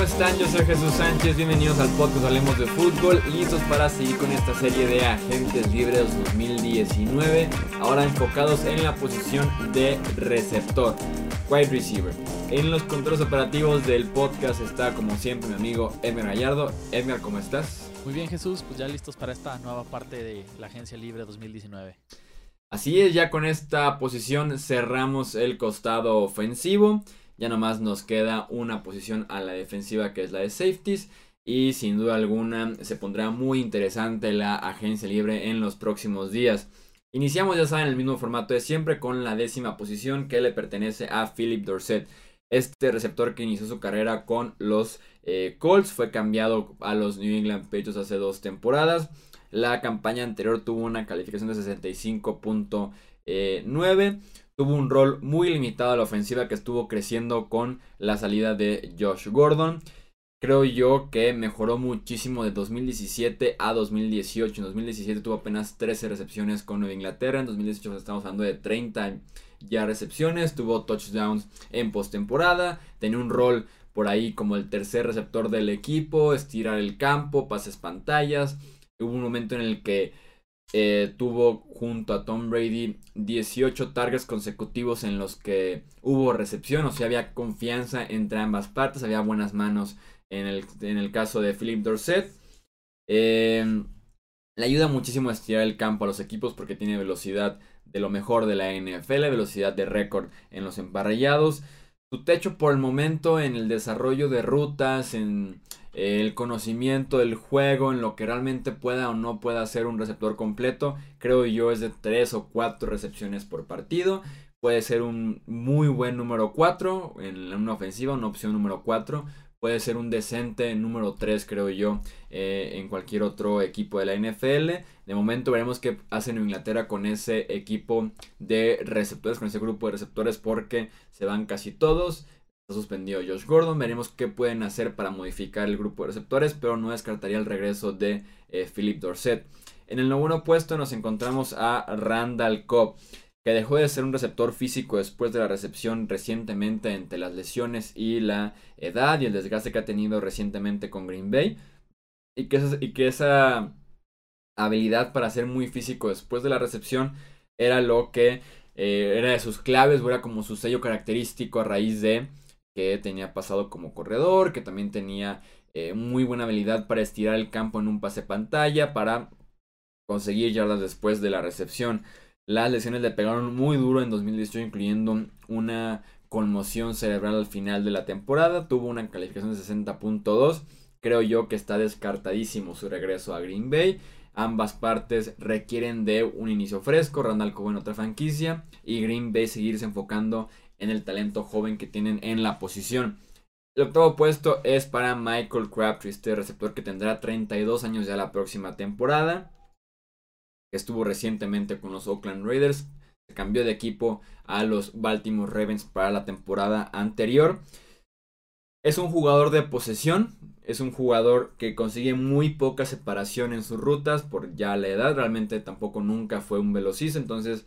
¿cómo están? Yo soy Jesús Sánchez, bienvenidos al podcast Hablemos de Fútbol, listos para seguir con esta serie de agentes libres 2019, ahora enfocados en la posición de receptor, wide receiver. En los controles operativos del podcast está como siempre mi amigo Edgar Gallardo. Edgar, ¿cómo estás? Muy bien Jesús, pues ya listos para esta nueva parte de la agencia libre 2019. Así es, ya con esta posición cerramos el costado ofensivo. Ya nomás nos queda una posición a la defensiva que es la de safeties. Y sin duda alguna se pondrá muy interesante la agencia libre en los próximos días. Iniciamos ya saben el mismo formato de siempre con la décima posición que le pertenece a Philip Dorset. Este receptor que inició su carrera con los eh, Colts fue cambiado a los New England Patriots hace dos temporadas. La campaña anterior tuvo una calificación de 65.9 tuvo un rol muy limitado a la ofensiva que estuvo creciendo con la salida de Josh Gordon. Creo yo que mejoró muchísimo de 2017 a 2018. En 2017 tuvo apenas 13 recepciones con Nueva Inglaterra. En 2018 estamos hablando de 30 ya recepciones. Tuvo touchdowns en postemporada. Tenía un rol por ahí como el tercer receptor del equipo. Estirar el campo, pases pantallas. Hubo un momento en el que eh, tuvo junto a Tom Brady 18 targets consecutivos en los que hubo recepción, o sea, había confianza entre ambas partes, había buenas manos en el, en el caso de Philip Dorset. Eh, le ayuda muchísimo a estirar el campo a los equipos porque tiene velocidad de lo mejor de la NFL, velocidad de récord en los emparrillados. Su techo por el momento en el desarrollo de rutas, en el conocimiento del juego, en lo que realmente pueda o no pueda ser un receptor completo, creo yo es de 3 o 4 recepciones por partido. Puede ser un muy buen número 4 en una ofensiva, una opción número 4. Puede ser un decente número 3, creo yo, eh, en cualquier otro equipo de la NFL. De momento veremos qué hace Nueva Inglaterra con ese equipo de receptores, con ese grupo de receptores, porque se van casi todos suspendido Josh Gordon. Veremos qué pueden hacer para modificar el grupo de receptores, pero no descartaría el regreso de eh, Philip Dorset. En el noveno puesto nos encontramos a Randall Cobb, que dejó de ser un receptor físico después de la recepción recientemente entre las lesiones y la edad y el desgaste que ha tenido recientemente con Green Bay. Y que, esa, habilidad para ser muy físico después de la recepción era lo que eh, era de sus claves, era como su sello característico a raíz de que tenía pasado como corredor, que también tenía eh, muy buena habilidad para estirar el campo en un pase pantalla, para conseguir yardas después de la recepción. Las lesiones le pegaron muy duro en 2018, incluyendo una conmoción cerebral al final de la temporada. Tuvo una calificación de 60.2. Creo yo que está descartadísimo su regreso a Green Bay. Ambas partes requieren de un inicio fresco. Randall Cobb en otra franquicia. Y Green Bay seguirse enfocando en el talento joven que tienen en la posición. El octavo puesto es para Michael Crabtree, este receptor que tendrá 32 años ya la próxima temporada. Estuvo recientemente con los Oakland Raiders. Se cambió de equipo a los Baltimore Ravens para la temporada anterior. Es un jugador de posesión. Es un jugador que consigue muy poca separación en sus rutas por ya la edad. Realmente tampoco nunca fue un velocista. Entonces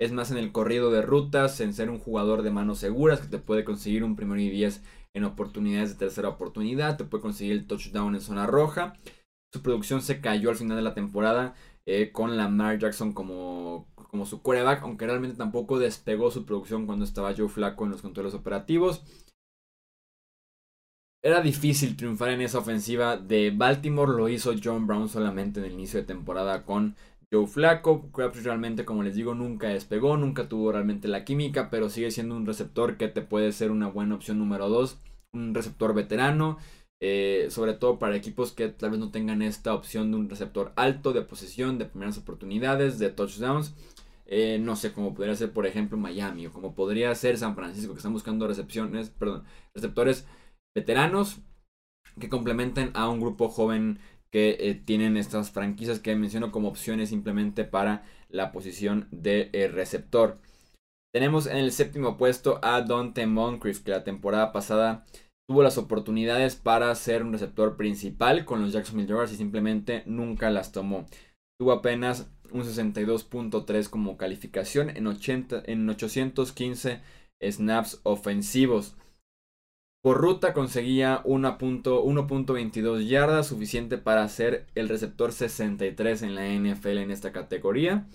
es más en el corrido de rutas, en ser un jugador de manos seguras que te puede conseguir un primero y diez en oportunidades de tercera oportunidad, te puede conseguir el touchdown en zona roja. Su producción se cayó al final de la temporada eh, con Lamar Jackson como, como su quarterback, aunque realmente tampoco despegó su producción cuando estaba Joe Flaco en los controles operativos. Era difícil triunfar en esa ofensiva de Baltimore, lo hizo John Brown solamente en el inicio de temporada con Joe Flaco. Crabtree realmente, como les digo, nunca despegó, nunca tuvo realmente la química, pero sigue siendo un receptor que te puede ser una buena opción número 2. Un receptor veterano, eh, sobre todo para equipos que tal vez no tengan esta opción de un receptor alto, de posesión, de primeras oportunidades, de touchdowns. Eh, no sé, como podría ser, por ejemplo, Miami o como podría ser San Francisco, que están buscando recepciones, perdón, receptores veteranos que complementen a un grupo joven que eh, tienen estas franquicias que menciono como opciones simplemente para la posición de receptor. Tenemos en el séptimo puesto a Dante Moncrief, que la temporada pasada tuvo las oportunidades para ser un receptor principal con los Jacksonville Jaguars y simplemente nunca las tomó. Tuvo apenas un 62.3 como calificación en, 80, en 815 snaps ofensivos. Por ruta conseguía 1.22 yardas, suficiente para ser el receptor 63 en la NFL en esta categoría.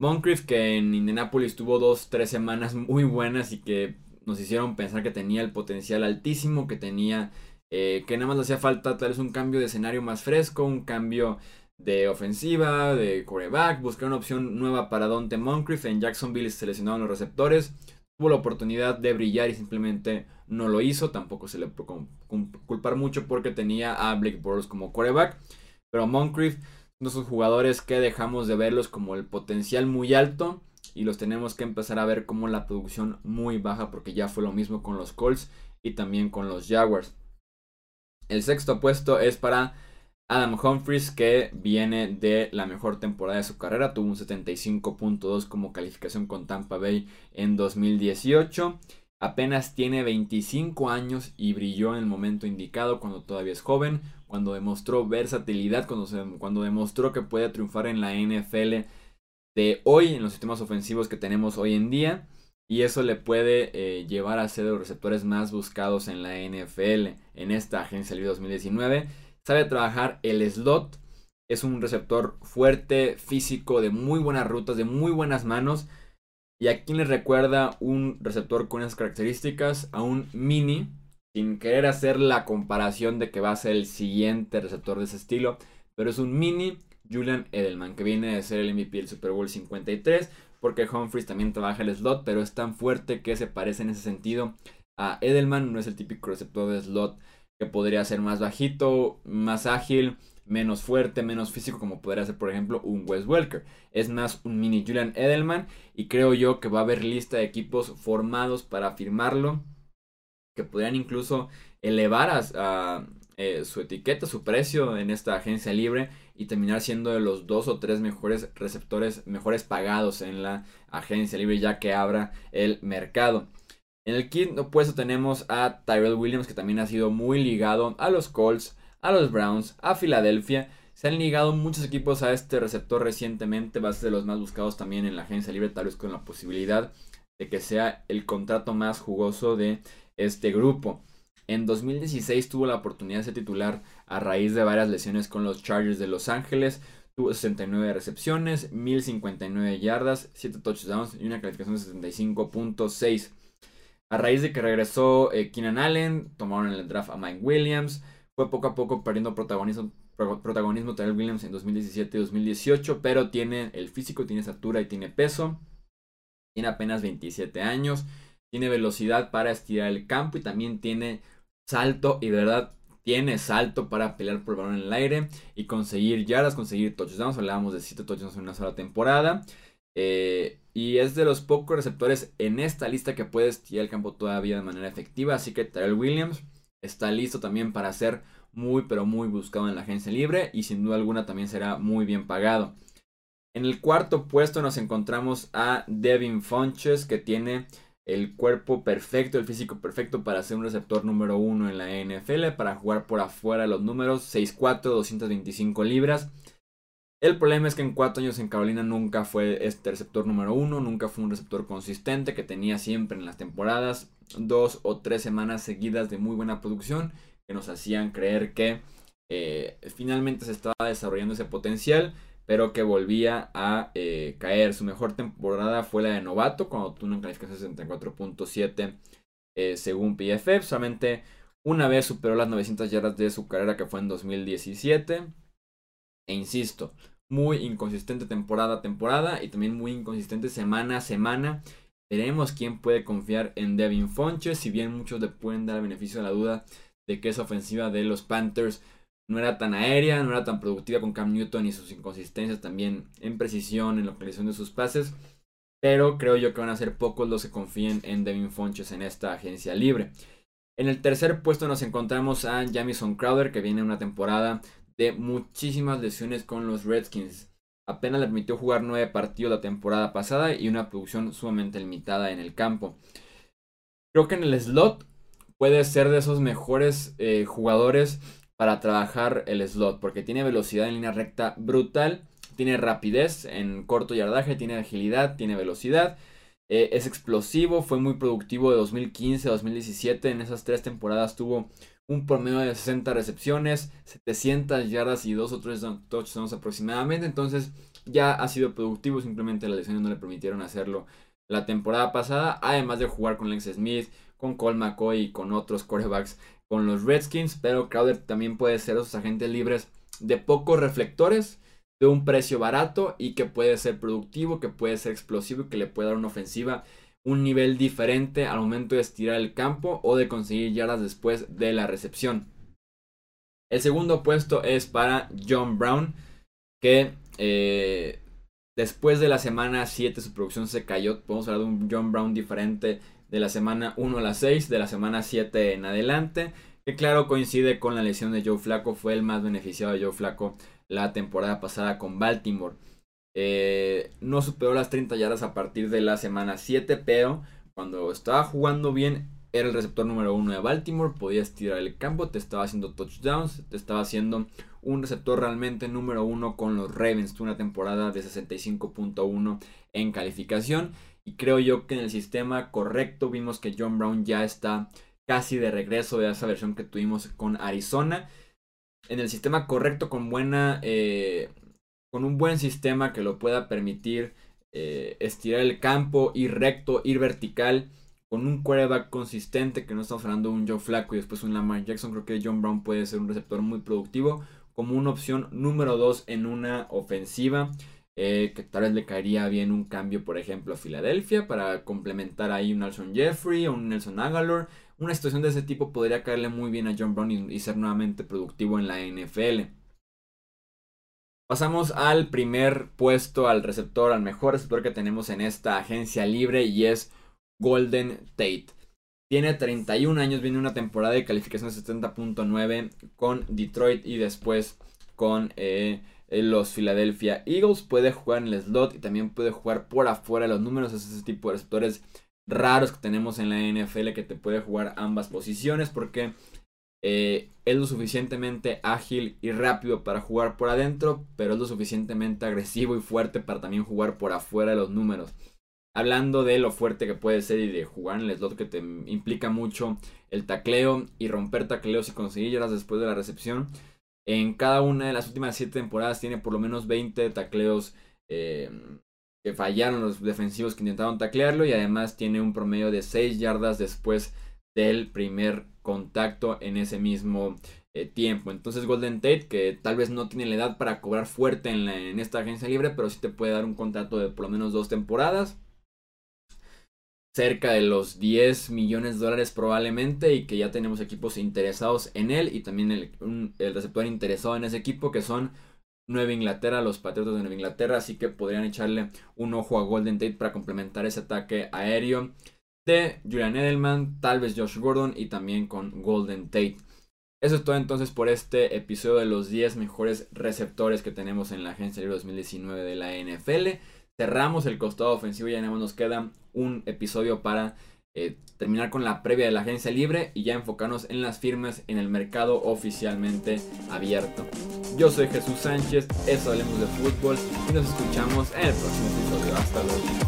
Moncrief, que en Indianapolis tuvo dos, tres semanas muy buenas y que nos hicieron pensar que tenía el potencial altísimo, que tenía, eh, que nada más le hacía falta tal vez un cambio de escenario más fresco, un cambio de ofensiva, de coreback, buscar una opción nueva para Dante Moncrief. En Jacksonville se seleccionaron los receptores, tuvo la oportunidad de brillar y simplemente no lo hizo. Tampoco se le puede culpar mucho porque tenía a Blake Bortles como coreback. Pero Moncrief de esos jugadores que dejamos de verlos como el potencial muy alto y los tenemos que empezar a ver como la producción muy baja porque ya fue lo mismo con los Colts y también con los Jaguars. El sexto puesto es para Adam Humphries que viene de la mejor temporada de su carrera, tuvo un 75.2 como calificación con Tampa Bay en 2018. Apenas tiene 25 años y brilló en el momento indicado cuando todavía es joven, cuando demostró versatilidad, cuando, cuando demostró que puede triunfar en la NFL de hoy, en los sistemas ofensivos que tenemos hoy en día. Y eso le puede eh, llevar a ser de los receptores más buscados en la NFL en esta agencia libre 2019. Sabe trabajar el slot. Es un receptor fuerte, físico, de muy buenas rutas, de muy buenas manos. ¿Y a quién le recuerda un receptor con esas características? A un mini, sin querer hacer la comparación de que va a ser el siguiente receptor de ese estilo, pero es un mini Julian Edelman, que viene de ser el MVP del Super Bowl 53, porque Humphries también trabaja el slot, pero es tan fuerte que se parece en ese sentido a Edelman, no es el típico receptor de slot que podría ser más bajito, más ágil, menos fuerte, menos físico, como podría ser, por ejemplo, un Wes Welker. Es más un mini Julian Edelman y creo yo que va a haber lista de equipos formados para firmarlo, que podrían incluso elevar a, eh, su etiqueta, su precio en esta agencia libre y terminar siendo de los dos o tres mejores receptores, mejores pagados en la agencia libre ya que abra el mercado. En el quinto puesto tenemos a Tyrell Williams que también ha sido muy ligado a los Colts, a los Browns, a Filadelfia. Se han ligado muchos equipos a este receptor recientemente, va a ser de los más buscados también en la agencia libre, tal vez con la posibilidad de que sea el contrato más jugoso de este grupo. En 2016 tuvo la oportunidad de ser titular a raíz de varias lesiones con los Chargers de Los Ángeles. Tuvo 69 recepciones, 1059 yardas, 7 touchdowns y una calificación de 75.6. A raíz de que regresó eh, Keenan Allen, tomaron el draft a Mike Williams. Fue poco a poco perdiendo protagonismo, protagonismo Terrell Williams en 2017 y 2018, pero tiene el físico, tiene estatura y tiene peso. Tiene apenas 27 años, tiene velocidad para estirar el campo y también tiene salto y de verdad tiene salto para pelear por el balón en el aire y conseguir yardas, conseguir touchdowns. Hablábamos de 7 touchdowns en una sola temporada. Eh, y es de los pocos receptores en esta lista que puede estirar el campo todavía de manera efectiva. Así que Terrell Williams está listo también para ser muy pero muy buscado en la agencia libre y sin duda alguna también será muy bien pagado. En el cuarto puesto nos encontramos a Devin Funches que tiene el cuerpo perfecto, el físico perfecto para ser un receptor número uno en la NFL, para jugar por afuera los números 6'4, 225 libras. El problema es que en cuatro años en Carolina nunca fue este receptor número uno, nunca fue un receptor consistente que tenía siempre en las temporadas dos o tres semanas seguidas de muy buena producción que nos hacían creer que eh, finalmente se estaba desarrollando ese potencial, pero que volvía a eh, caer. Su mejor temporada fue la de novato, cuando tuvo una calificación de 64.7 eh, según PFF. Solamente una vez superó las 900 yardas de su carrera, que fue en 2017. E insisto, muy inconsistente temporada a temporada y también muy inconsistente semana a semana. Veremos quién puede confiar en Devin Fonches, si bien muchos le pueden dar el beneficio de la duda de que esa ofensiva de los Panthers no era tan aérea, no era tan productiva con Cam Newton y sus inconsistencias también en precisión, en localización de sus pases. Pero creo yo que van a ser pocos los que confíen en Devin Fonches en esta agencia libre. En el tercer puesto nos encontramos a Jamison Crowder, que viene una temporada de muchísimas lesiones con los Redskins. Apenas le permitió jugar nueve partidos la temporada pasada y una producción sumamente limitada en el campo. Creo que en el slot puede ser de esos mejores eh, jugadores para trabajar el slot, porque tiene velocidad en línea recta brutal, tiene rapidez en corto yardaje, tiene agilidad, tiene velocidad. Eh, es explosivo, fue muy productivo de 2015 a 2017. En esas tres temporadas tuvo un promedio de 60 recepciones, 700 yardas y dos o tres touchdowns aproximadamente. Entonces ya ha sido productivo, simplemente las lesiones no le permitieron hacerlo la temporada pasada. Además de jugar con Lex Smith, con Cole McCoy y con otros quarterbacks con los Redskins. Pero Crowder también puede ser esos agentes libres de pocos reflectores, de un precio barato y que puede ser productivo, que puede ser explosivo y que le puede dar una ofensiva un nivel diferente al momento de estirar el campo o de conseguir yardas después de la recepción. El segundo puesto es para John Brown, que eh, después de la semana 7 su producción se cayó. Podemos hablar de un John Brown diferente de la semana 1 a la 6, de la semana 7 en adelante. Que claro coincide con la lesión de Joe Flaco. Fue el más beneficiado de Joe Flaco la temporada pasada con Baltimore. Eh, no superó las 30 yardas a partir de la semana 7, pero cuando estaba jugando bien era el receptor número 1 de Baltimore, podía estirar el campo, te estaba haciendo touchdowns, te estaba haciendo un receptor realmente número 1 con los Ravens, una temporada de 65.1 en calificación y creo yo que en el sistema correcto vimos que John Brown ya está casi de regreso de esa versión que tuvimos con Arizona. En el sistema correcto con buena eh, con un buen sistema que lo pueda permitir eh, estirar el campo, ir recto, ir vertical, con un quarterback consistente, que no estamos hablando de un Joe Flaco y después un Lamar Jackson, creo que John Brown puede ser un receptor muy productivo, como una opción número 2 en una ofensiva. Eh, que tal vez le caería bien un cambio, por ejemplo, a Filadelfia para complementar ahí un Nelson Jeffrey o un Nelson Aguilar. Una situación de ese tipo podría caerle muy bien a John Brown y ser nuevamente productivo en la NFL. Pasamos al primer puesto, al receptor, al mejor receptor que tenemos en esta agencia libre y es Golden Tate. Tiene 31 años, viene una temporada de calificación de 70.9 con Detroit y después con eh, los Philadelphia Eagles. Puede jugar en el slot y también puede jugar por afuera los números. Es ese tipo de receptores raros que tenemos en la NFL que te puede jugar ambas posiciones porque eh, es lo suficientemente ágil y rápido para jugar por adentro, pero es lo suficientemente agresivo y fuerte para también jugar por afuera de los números. Hablando de lo fuerte que puede ser y de jugar en el slot que te implica mucho el tacleo y romper tacleos y conseguir yardas después de la recepción. En cada una de las últimas 7 temporadas tiene por lo menos 20 tacleos eh, que fallaron los defensivos que intentaron taclearlo y además tiene un promedio de 6 yardas después del primer contacto en ese mismo eh, tiempo. Entonces Golden Tate, que tal vez no tiene la edad para cobrar fuerte en, en esta agencia libre, pero sí te puede dar un contrato de por lo menos dos temporadas cerca de los 10 millones de dólares probablemente y que ya tenemos equipos interesados en él y también el, receptor interesado en ese equipo que son Nueva Inglaterra, los Patriotas de Nueva Inglaterra, así que podrían echarle un ojo a Golden Tate para complementar ese ataque aéreo de Julian Edelman, tal vez Josh Gordon y también con Golden Tate. Eso es todo entonces por este episodio de los 10 mejores receptores que tenemos en la agencia libre 2019 de la NFL. Cerramos el costado ofensivo y ya nos queda un episodio para eh, terminar con la previa de la agencia libre y ya enfocarnos en las firmas en el mercado oficialmente abierto. Yo soy Jesús Sánchez, eso hablemos de fútbol y nos escuchamos en el próximo episodio. Hasta luego.